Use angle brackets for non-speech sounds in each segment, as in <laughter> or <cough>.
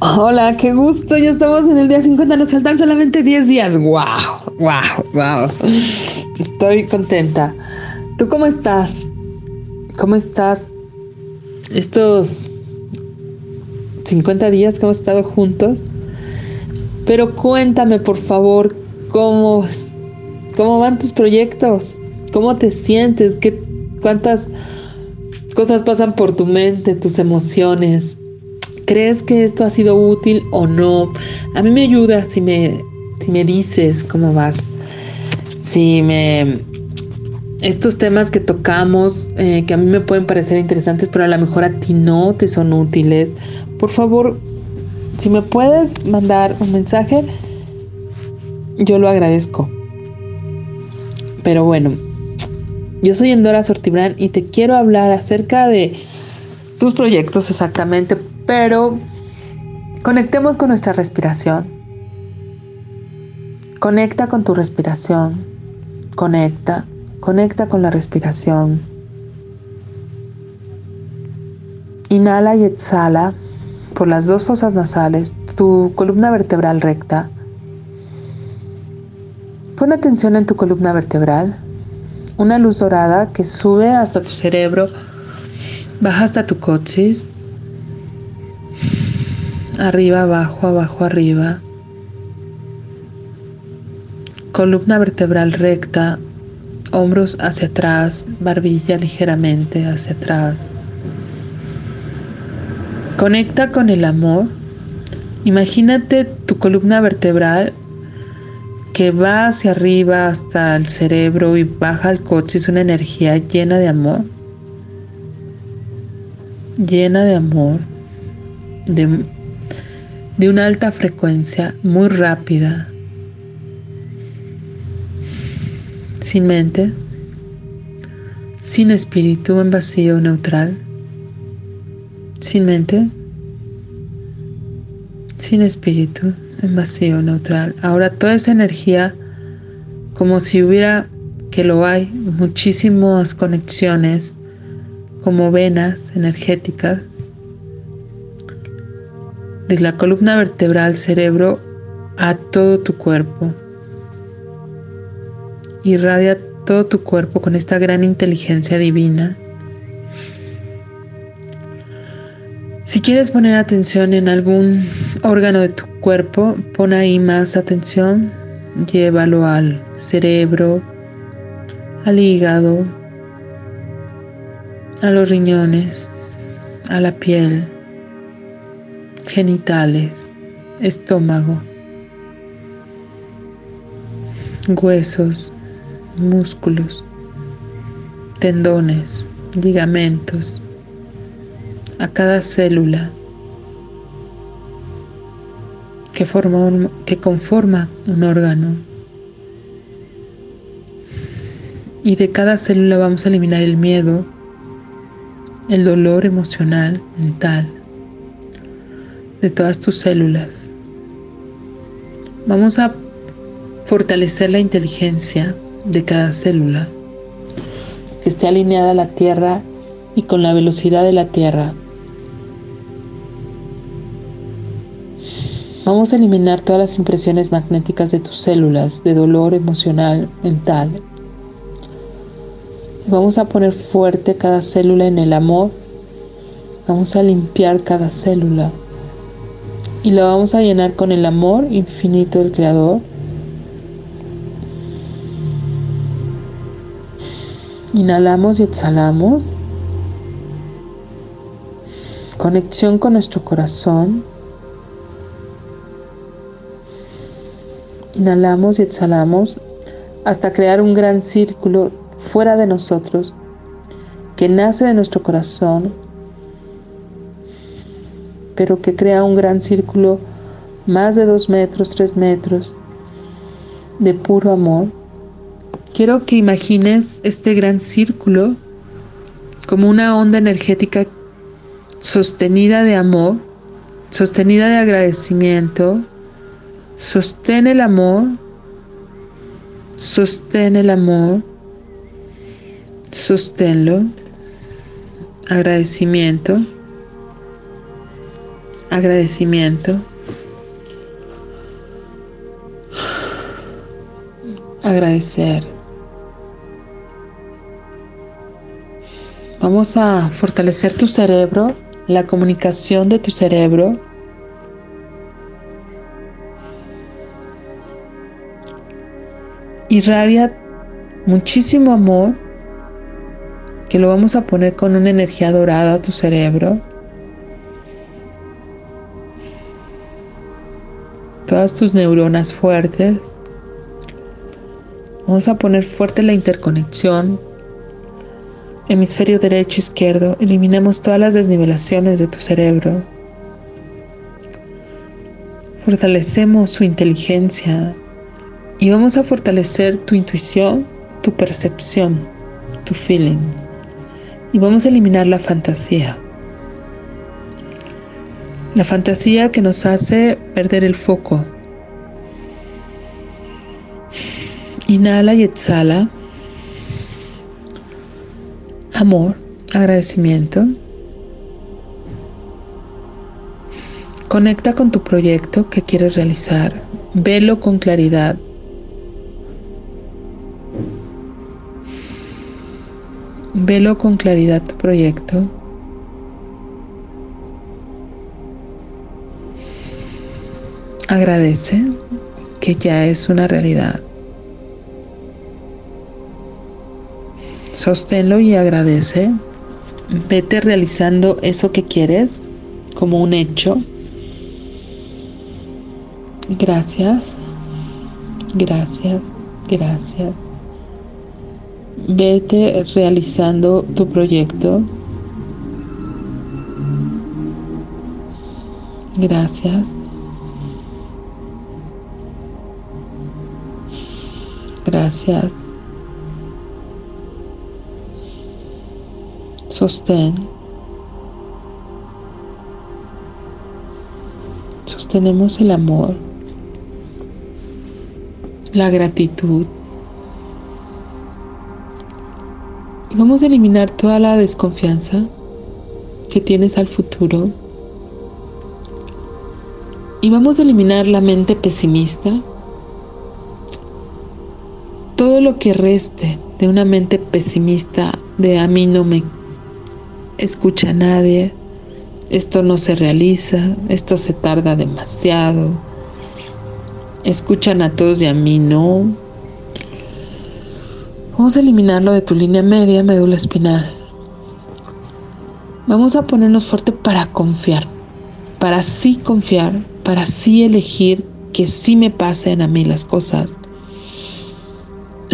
Hola, qué gusto. Ya estamos en el día 50. Nos faltan solamente 10 días. ¡Wow! ¡Wow! ¡Wow! Estoy contenta. ¿Tú cómo estás? ¿Cómo estás? Estos 50 días que hemos estado juntos. Pero cuéntame, por favor, cómo, cómo van tus proyectos. ¿Cómo te sientes? ¿Qué, ¿Cuántas cosas pasan por tu mente, tus emociones? ¿Crees que esto ha sido útil o no? A mí me ayuda si me, si me dices cómo vas. Si me... Estos temas que tocamos, eh, que a mí me pueden parecer interesantes, pero a lo mejor a ti no te son útiles, por favor, si me puedes mandar un mensaje, yo lo agradezco. Pero bueno, yo soy Endora Sortibrán y te quiero hablar acerca de tus proyectos exactamente, pero conectemos con nuestra respiración. Conecta con tu respiración. Conecta, conecta con la respiración. Inhala y exhala por las dos fosas nasales, tu columna vertebral recta. Pon atención en tu columna vertebral. Una luz dorada que sube hasta tu cerebro, baja hasta tu coxis arriba, abajo, abajo, arriba. Columna vertebral recta, hombros hacia atrás, barbilla ligeramente hacia atrás. Conecta con el amor. Imagínate tu columna vertebral que va hacia arriba hasta el cerebro y baja al coche. Es una energía llena de amor. Llena de amor. De de una alta frecuencia muy rápida, sin mente, sin espíritu en vacío neutral, sin mente, sin espíritu en vacío neutral. Ahora toda esa energía, como si hubiera, que lo hay, muchísimas conexiones, como venas energéticas, de la columna vertebral cerebro a todo tu cuerpo. Irradia todo tu cuerpo con esta gran inteligencia divina. Si quieres poner atención en algún órgano de tu cuerpo, pon ahí más atención. Llévalo al cerebro, al hígado, a los riñones, a la piel genitales, estómago, huesos, músculos, tendones, ligamentos, a cada célula que, forma que conforma un órgano. Y de cada célula vamos a eliminar el miedo, el dolor emocional, mental, de todas tus células. Vamos a fortalecer la inteligencia de cada célula, que esté alineada a la Tierra y con la velocidad de la Tierra. Vamos a eliminar todas las impresiones magnéticas de tus células, de dolor emocional, mental. Vamos a poner fuerte cada célula en el amor. Vamos a limpiar cada célula y lo vamos a llenar con el amor infinito del Creador. Inhalamos y exhalamos. Conexión con nuestro corazón. Inhalamos y exhalamos hasta crear un gran círculo fuera de nosotros que nace de nuestro corazón pero que crea un gran círculo más de dos metros, tres metros de puro amor. Quiero que imagines este gran círculo como una onda energética sostenida de amor, sostenida de agradecimiento. Sostén el amor, sostén el amor, sosténlo, agradecimiento agradecimiento, agradecer. Vamos a fortalecer tu cerebro, la comunicación de tu cerebro. Irradia muchísimo amor que lo vamos a poner con una energía dorada a tu cerebro. Todas tus neuronas fuertes. Vamos a poner fuerte la interconexión hemisferio derecho, izquierdo, eliminamos todas las desnivelaciones de tu cerebro. Fortalecemos su inteligencia y vamos a fortalecer tu intuición, tu percepción, tu feeling. Y vamos a eliminar la fantasía. La fantasía que nos hace perder el foco. Inhala y exhala amor, agradecimiento. Conecta con tu proyecto que quieres realizar. Velo con claridad. Velo con claridad tu proyecto. Agradece que ya es una realidad. Sosténlo y agradece. Vete realizando eso que quieres como un hecho. Gracias, gracias, gracias. Vete realizando tu proyecto. Gracias. Gracias. sostén. Sostenemos el amor, la gratitud. Y vamos a eliminar toda la desconfianza que tienes al futuro. Y vamos a eliminar la mente pesimista. Todo lo que reste de una mente pesimista de a mí no me escucha a nadie, esto no se realiza, esto se tarda demasiado, escuchan a todos y a mí no. Vamos a eliminarlo de tu línea media, médula espinal. Vamos a ponernos fuerte para confiar, para sí confiar, para sí elegir que sí me pasen a mí las cosas.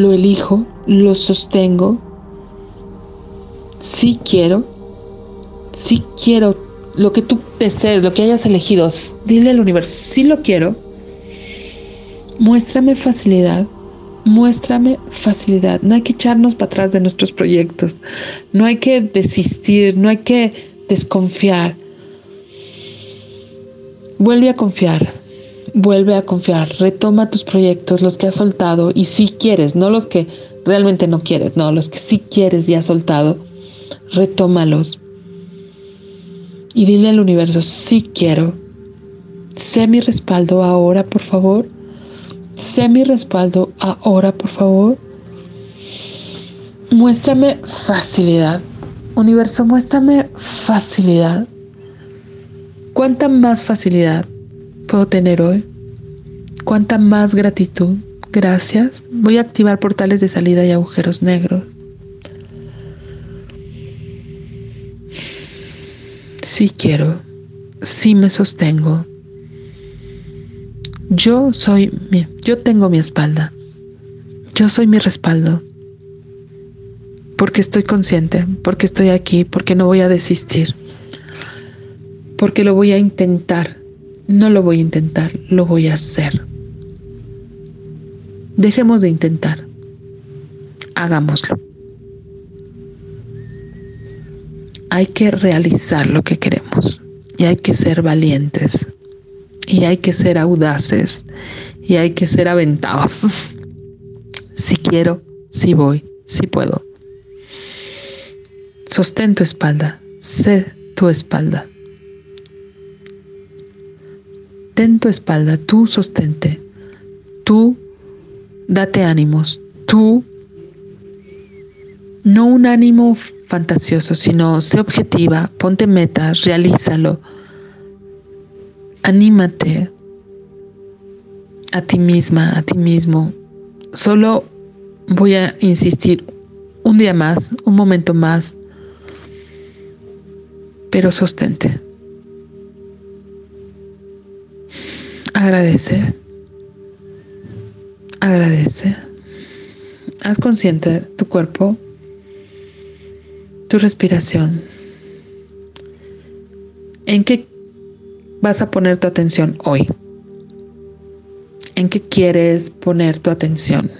Lo elijo, lo sostengo, sí quiero si quiero lo que tú desees, lo que hayas elegido, dile al universo, sí lo quiero, muéstrame facilidad, muéstrame facilidad. No hay que echarnos para atrás de nuestros proyectos, no hay que desistir, no hay que desconfiar. Vuelve a confiar, vuelve a confiar, retoma tus proyectos, los que has soltado y si quieres, no los que realmente no quieres, no, los que sí quieres y has soltado, retómalos y dile al universo, sí quiero. Sé mi respaldo ahora, por favor. Sé mi respaldo ahora, por favor. Muéstrame facilidad. Universo, muéstrame facilidad. ¿Cuánta más facilidad puedo tener hoy? ¿Cuánta más gratitud? Gracias. Voy a activar portales de salida y agujeros negros. sí quiero, sí me sostengo. Yo soy, yo tengo mi espalda. Yo soy mi respaldo. Porque estoy consciente, porque estoy aquí, porque no voy a desistir. Porque lo voy a intentar. No lo voy a intentar, lo voy a hacer. Dejemos de intentar. Hagámoslo. hay que realizar lo que queremos y hay que ser valientes y hay que ser audaces y hay que ser aventados. <laughs> Si quiero, si voy, si puedo. Sostén tu espalda, sé tu espalda. Mantén tu espalda, tú sostente, tú date ánimos, tú no un ánimo fantasioso, sino sé objetiva, ponte metas, realízalo, anímate a ti misma, a ti mismo. Solo voy a insistir un día más, un momento más, pero sostente. Agradece. Agradece. Haz consciente tu cuerpo, tu respiración. ¿En qué vas a poner tu atención hoy? ¿En qué quieres poner tu atención?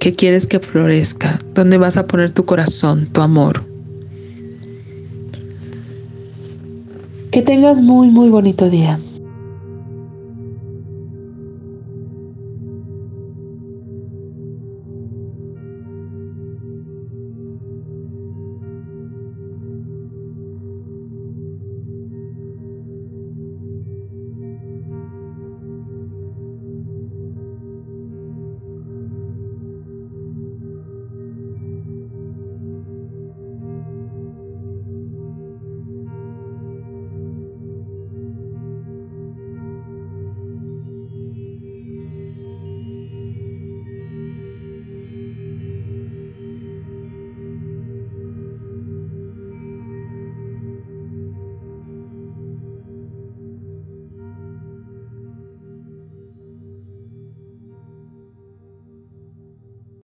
¿Qué quieres que florezca? ¿Dónde vas a poner tu corazón, tu amor? Que tengas muy, muy bonito día.